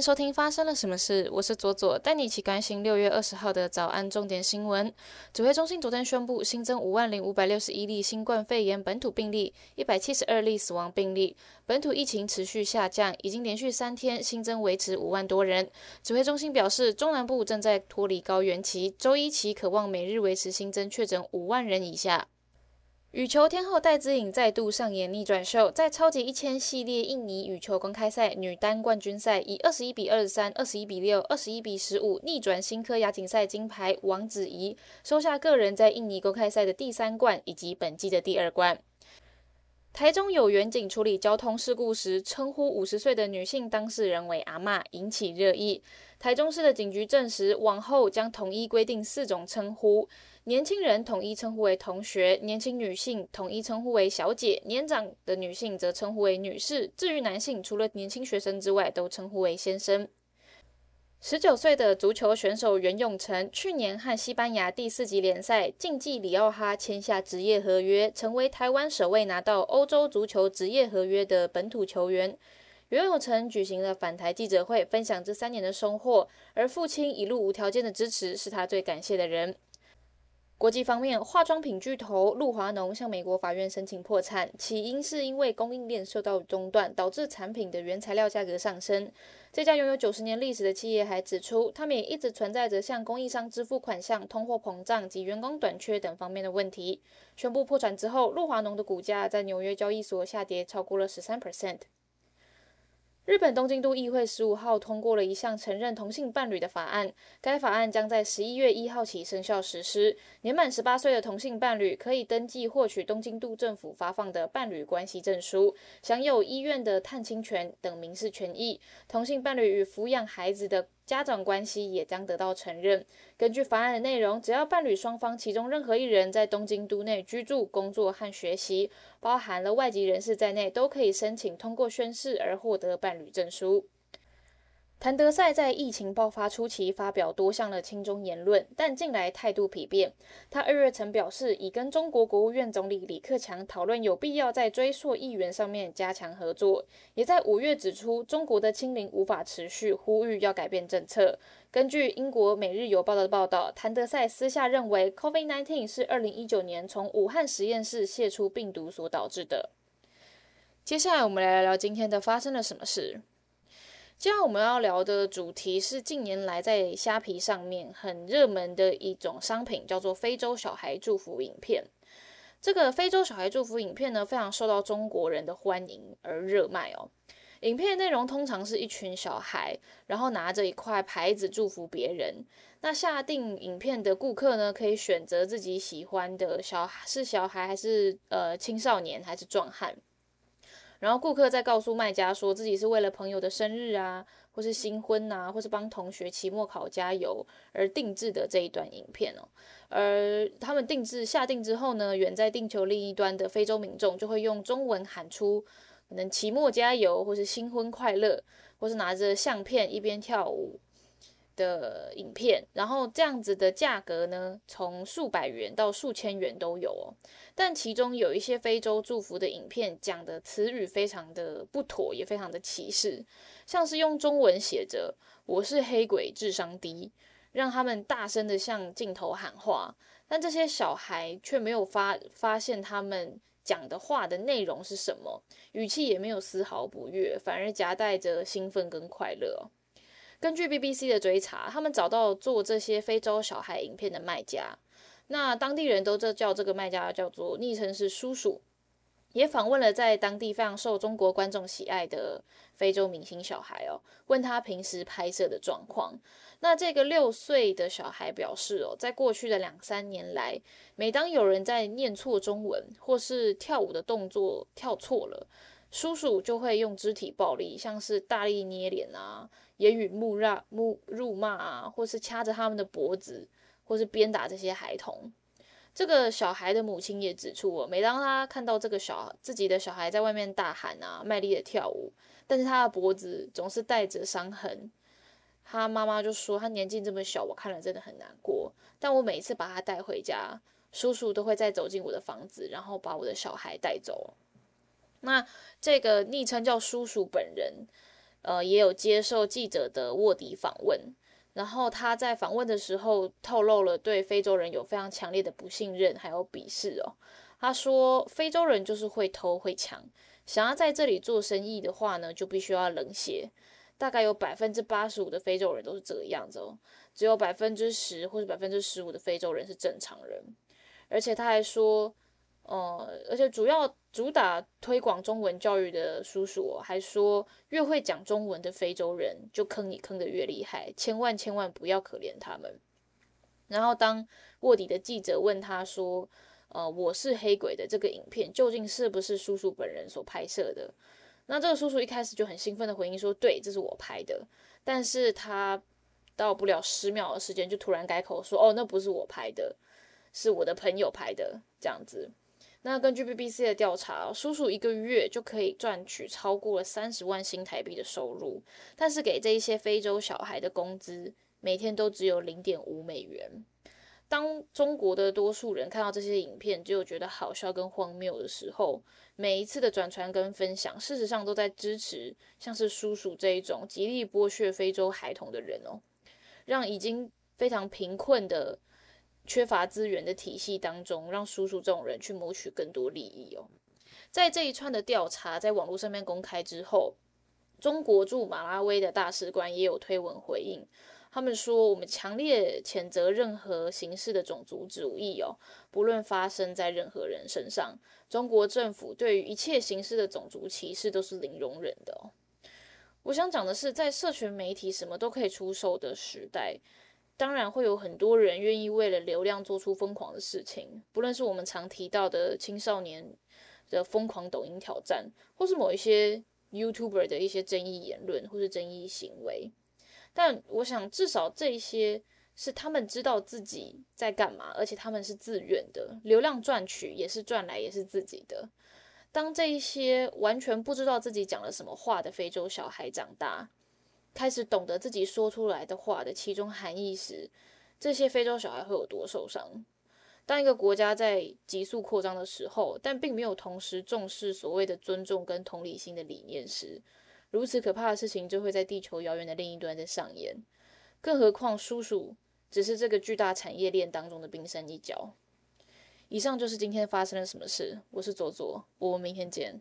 收听发生了什么事，我是左左，带你一起关心六月二十号的早安重点新闻。指挥中心昨天宣布新增五万零五百六十一例新冠肺炎本土病例，一百七十二例死亡病例，本土疫情持续下降，已经连续三天新增维持五万多人。指挥中心表示，中南部正在脱离高原期，周一起渴望每日维持新增确诊五万人以下。羽球天后戴资颖再度上演逆转秀，在超级一千系列印尼羽球公开赛女单冠军赛，以二十一比二十三、二十一比六、二十一比十五逆转新科亚锦赛金牌王子怡，收下个人在印尼公开赛的第三冠以及本季的第二冠。台中有远警处理交通事故时，称呼五十岁的女性当事人为阿嬷，引起热议。台中市的警局证实，往后将统一规定四种称呼。年轻人统一称呼为同学，年轻女性统一称呼为小姐，年长的女性则称呼为女士。至于男性，除了年轻学生之外，都称呼为先生。十九岁的足球选手袁永成，去年和西班牙第四级联赛竞技里奥哈签下职业合约，成为台湾首位拿到欧洲足球职业合约的本土球员。袁永成举行了返台记者会，分享这三年的收获，而父亲一路无条件的支持，是他最感谢的人。国际方面，化妆品巨头露华浓向美国法院申请破产，起因是因为供应链受到中断，导致产品的原材料价格上升。这家拥有九十年历史的企业还指出，他们也一直存在着向供应商支付款项、通货膨胀及员工短缺等方面的问题。宣布破产之后，露华浓的股价在纽约交易所下跌超过了十三 percent。日本东京都议会十五号通过了一项承认同性伴侣的法案，该法案将在十一月一号起生效实施。年满十八岁的同性伴侣可以登记获取东京都政府发放的伴侣关系证书，享有医院的探亲权等民事权益。同性伴侣与抚养孩子的家长关系也将得到承认。根据法案的内容，只要伴侣双方其中任何一人在东京都内居住、工作和学习，包含了外籍人士在内，都可以申请通过宣誓而获得伴侣证书。谭德赛在疫情爆发初期发表多项的亲中言论，但近来态度疲变。他二月曾表示，已跟中国国务院总理李克强讨论有必要在追溯议员上面加强合作，也在五月指出中国的清零无法持续，呼吁要改变政策。根据英国《每日邮报》的报道，谭德赛私下认为，COVID-19 是二零一九年从武汉实验室泄出病毒所导致的。接下来，我们来聊聊今天的发生了什么事。接下来我们要聊的主题是近年来在虾皮上面很热门的一种商品，叫做非洲小孩祝福影片。这个非洲小孩祝福影片呢，非常受到中国人的欢迎而热卖哦。影片内容通常是一群小孩，然后拿着一块牌子祝福别人。那下定影片的顾客呢，可以选择自己喜欢的小是小孩还是呃青少年还是壮汉。然后顾客再告诉卖家说自己是为了朋友的生日啊，或是新婚呐，或是帮同学期末考加油而定制的这一段影片哦。而他们定制下定之后呢，远在地球另一端的非洲民众就会用中文喊出可能期末加油，或是新婚快乐，或是拿着相片一边跳舞。的影片，然后这样子的价格呢，从数百元到数千元都有哦。但其中有一些非洲祝福的影片，讲的词语非常的不妥，也非常的歧视，像是用中文写着“我是黑鬼，智商低”，让他们大声的向镜头喊话，但这些小孩却没有发发现他们讲的话的内容是什么，语气也没有丝毫不悦，反而夹带着兴奋跟快乐。根据 BBC 的追查，他们找到做这些非洲小孩影片的卖家，那当地人都这叫这个卖家叫做昵称是叔叔，也访问了在当地非常受中国观众喜爱的非洲明星小孩哦，问他平时拍摄的状况。那这个六岁的小孩表示哦，在过去的两三年来，每当有人在念错中文或是跳舞的动作跳错了，叔叔就会用肢体暴力，像是大力捏脸啊。言语怒骂、怒辱骂啊，或是掐着他们的脖子，或是鞭打这些孩童。这个小孩的母亲也指出，我每当他看到这个小自己的小孩在外面大喊啊、卖力的跳舞，但是他的脖子总是带着伤痕，他妈妈就说：“他年纪这么小，我看了真的很难过。但我每一次把他带回家，叔叔都会再走进我的房子，然后把我的小孩带走。”那这个昵称叫叔叔本人。呃，也有接受记者的卧底访问。然后他在访问的时候透露了对非洲人有非常强烈的不信任，还有鄙视哦。他说，非洲人就是会偷会抢，想要在这里做生意的话呢，就必须要冷血。大概有百分之八十五的非洲人都是这个样子哦，只有百分之十或者百分之十五的非洲人是正常人。而且他还说，呃，而且主要主打推广中文教育的叔叔还说，越会讲中文的非洲人就坑你坑的越厉害，千万千万不要可怜他们。然后当卧底的记者问他说，呃，我是黑鬼的这个影片究竟是不是叔叔本人所拍摄的？那这个叔叔一开始就很兴奋的回应说：“对，这是我拍的。”但是他到不了十秒的时间就突然改口说：“哦，那不是我拍的，是我的朋友拍的。”这样子。那根据 BBC 的调查，叔叔一个月就可以赚取超过了三十万新台币的收入，但是给这一些非洲小孩的工资每天都只有零点五美元。当中国的多数人看到这些影片，只有觉得好笑跟荒谬的时候，每一次的转传跟分享，事实上都在支持像是叔叔这一种极力剥削非洲孩童的人哦，让已经非常贫困的、缺乏资源的体系当中，让叔叔这种人去谋取更多利益哦。在这一串的调查在网络上面公开之后，中国驻马拉维的大使馆也有推文回应。他们说：“我们强烈谴责任何形式的种族主义哦，不论发生在任何人身上。中国政府对于一切形式的种族歧视都是零容忍的哦。”我想讲的是，在社群媒体什么都可以出售的时代，当然会有很多人愿意为了流量做出疯狂的事情，不论是我们常提到的青少年的疯狂抖音挑战，或是某一些 YouTuber 的一些争议言论或是争议行为。但我想，至少这些是他们知道自己在干嘛，而且他们是自愿的。流量赚取也是赚来，也是自己的。当这一些完全不知道自己讲了什么话的非洲小孩长大，开始懂得自己说出来的话的其中含义时，这些非洲小孩会有多受伤？当一个国家在急速扩张的时候，但并没有同时重视所谓的尊重跟同理心的理念时，如此可怕的事情就会在地球遥远的另一端在上演，更何况叔叔只是这个巨大产业链当中的冰山一角。以上就是今天发生了什么事，我是左左，我们明天见。